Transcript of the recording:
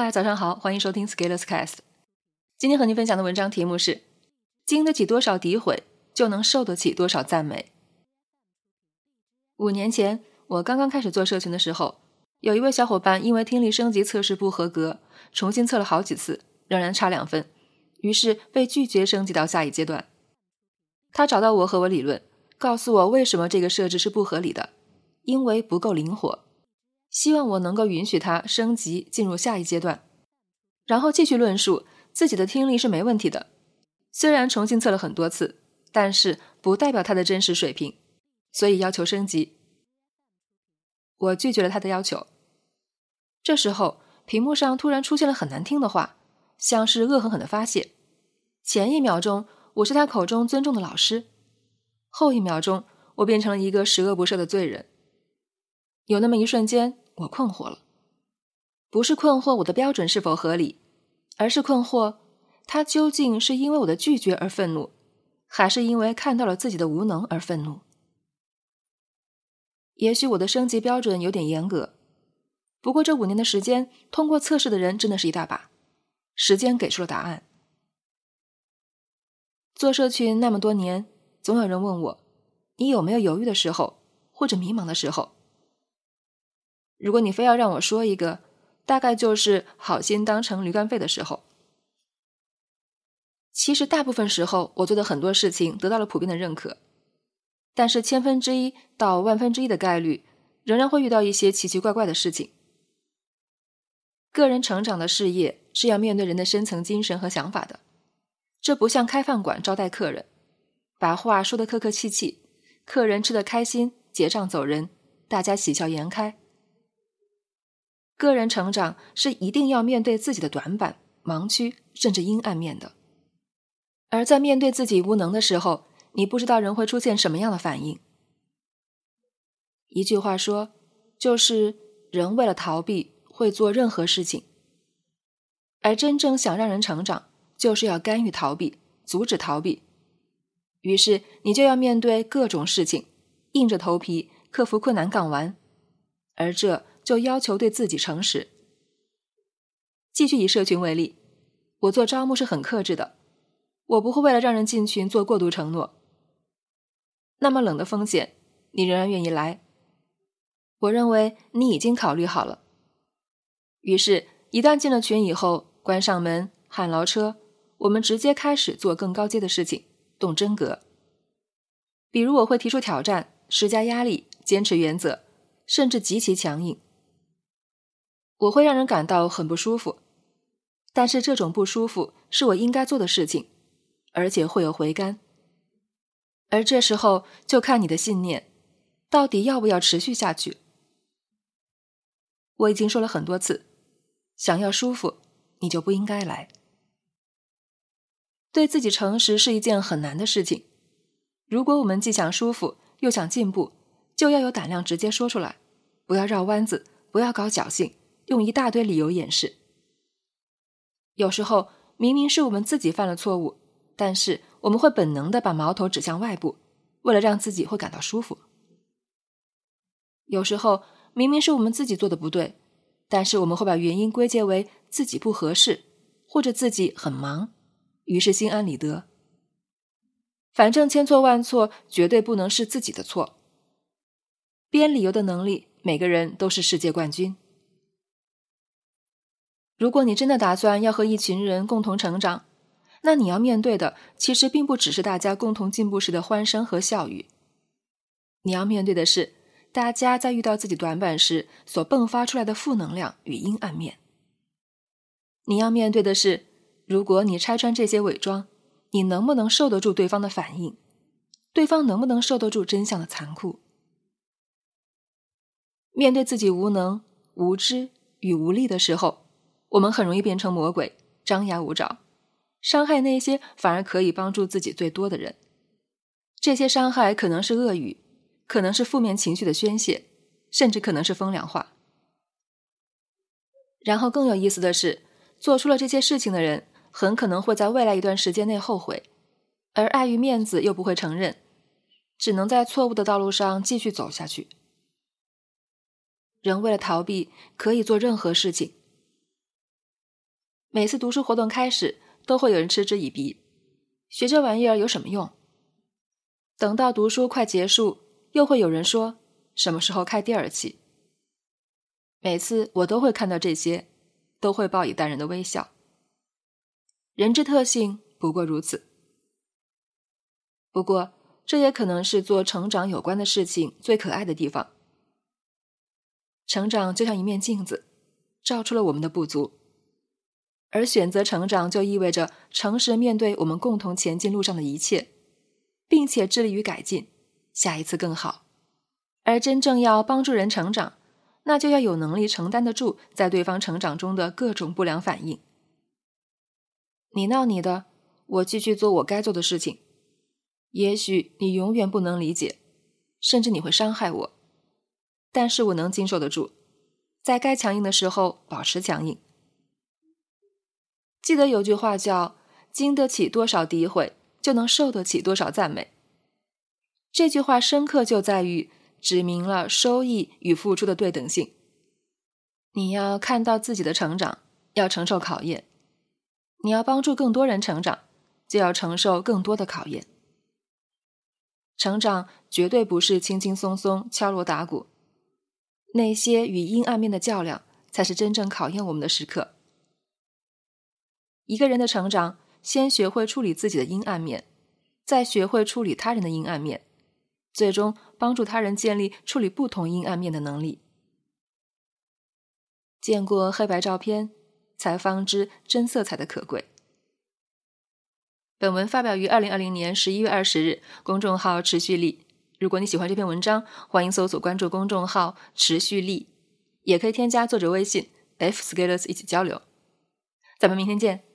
嗨，早上好，欢迎收听 Scalers Cast。今天和您分享的文章题目是：经得起多少诋毁，就能受得起多少赞美。五年前，我刚刚开始做社群的时候，有一位小伙伴因为听力升级测试不合格，重新测了好几次，仍然差两分，于是被拒绝升级到下一阶段。他找到我和我理论，告诉我为什么这个设置是不合理的，因为不够灵活。希望我能够允许他升级进入下一阶段，然后继续论述自己的听力是没问题的。虽然重新测了很多次，但是不代表他的真实水平，所以要求升级。我拒绝了他的要求。这时候，屏幕上突然出现了很难听的话，像是恶狠狠的发泄。前一秒钟，我是他口中尊重的老师，后一秒钟，我变成了一个十恶不赦的罪人。有那么一瞬间，我困惑了，不是困惑我的标准是否合理，而是困惑他究竟是因为我的拒绝而愤怒，还是因为看到了自己的无能而愤怒？也许我的升级标准有点严格，不过这五年的时间，通过测试的人真的是一大把，时间给出了答案。做社群那么多年，总有人问我，你有没有犹豫的时候，或者迷茫的时候？如果你非要让我说一个，大概就是好心当成驴肝肺的时候。其实大部分时候，我做的很多事情得到了普遍的认可，但是千分之一到万分之一的概率，仍然会遇到一些奇奇怪怪的事情。个人成长的事业是要面对人的深层精神和想法的，这不像开饭馆招待客人，把话说的客客气气，客人吃得开心，结账走人，大家喜笑颜开。个人成长是一定要面对自己的短板、盲区，甚至阴暗面的。而在面对自己无能的时候，你不知道人会出现什么样的反应。一句话说，就是人为了逃避会做任何事情，而真正想让人成长，就是要干预逃避，阻止逃避。于是你就要面对各种事情，硬着头皮克服困难杠完，而这。就要求对自己诚实。继续以社群为例，我做招募是很克制的，我不会为了让人进群做过度承诺。那么冷的风险，你仍然愿意来？我认为你已经考虑好了。于是，一旦进了群以后，关上门，喊牢车，我们直接开始做更高阶的事情，动真格。比如，我会提出挑战，施加压力，坚持原则，甚至极其强硬。我会让人感到很不舒服，但是这种不舒服是我应该做的事情，而且会有回甘。而这时候就看你的信念，到底要不要持续下去。我已经说了很多次，想要舒服，你就不应该来。对自己诚实是一件很难的事情。如果我们既想舒服又想进步，就要有胆量直接说出来，不要绕弯子，不要搞侥幸。用一大堆理由掩饰。有时候明明是我们自己犯了错误，但是我们会本能的把矛头指向外部，为了让自己会感到舒服。有时候明明是我们自己做的不对，但是我们会把原因归结为自己不合适，或者自己很忙，于是心安理得。反正千错万错，绝对不能是自己的错。编理由的能力，每个人都是世界冠军。如果你真的打算要和一群人共同成长，那你要面对的其实并不只是大家共同进步时的欢声和笑语。你要面对的是大家在遇到自己短板时所迸发出来的负能量与阴暗面。你要面对的是，如果你拆穿这些伪装，你能不能受得住对方的反应？对方能不能受得住真相的残酷？面对自己无能、无知与无力的时候。我们很容易变成魔鬼，张牙舞爪，伤害那些反而可以帮助自己最多的人。这些伤害可能是恶语，可能是负面情绪的宣泄，甚至可能是风凉话。然后更有意思的是，做出了这些事情的人，很可能会在未来一段时间内后悔，而碍于面子又不会承认，只能在错误的道路上继续走下去。人为了逃避，可以做任何事情。每次读书活动开始，都会有人嗤之以鼻：“学这玩意儿有什么用？”等到读书快结束，又会有人说：“什么时候开第二期？”每次我都会看到这些，都会报以淡然的微笑。人之特性不过如此。不过，这也可能是做成长有关的事情最可爱的地方。成长就像一面镜子，照出了我们的不足。而选择成长，就意味着诚实面对我们共同前进路上的一切，并且致力于改进，下一次更好。而真正要帮助人成长，那就要有能力承担得住在对方成长中的各种不良反应。你闹你的，我继续做我该做的事情。也许你永远不能理解，甚至你会伤害我，但是我能经受得住，在该强硬的时候保持强硬。记得有句话叫“经得起多少诋毁，就能受得起多少赞美”。这句话深刻就在于指明了收益与付出的对等性。你要看到自己的成长，要承受考验；你要帮助更多人成长，就要承受更多的考验。成长绝对不是轻轻松松、敲锣打鼓，那些与阴暗面的较量，才是真正考验我们的时刻。一个人的成长，先学会处理自己的阴暗面，再学会处理他人的阴暗面，最终帮助他人建立处理不同阴暗面的能力。见过黑白照片，才方知真色彩的可贵。本文发表于二零二零年十一月二十日，公众号“持续力”。如果你喜欢这篇文章，欢迎搜索关注公众号“持续力”，也可以添加作者微信 f scalers 一起交流。咱们明天见。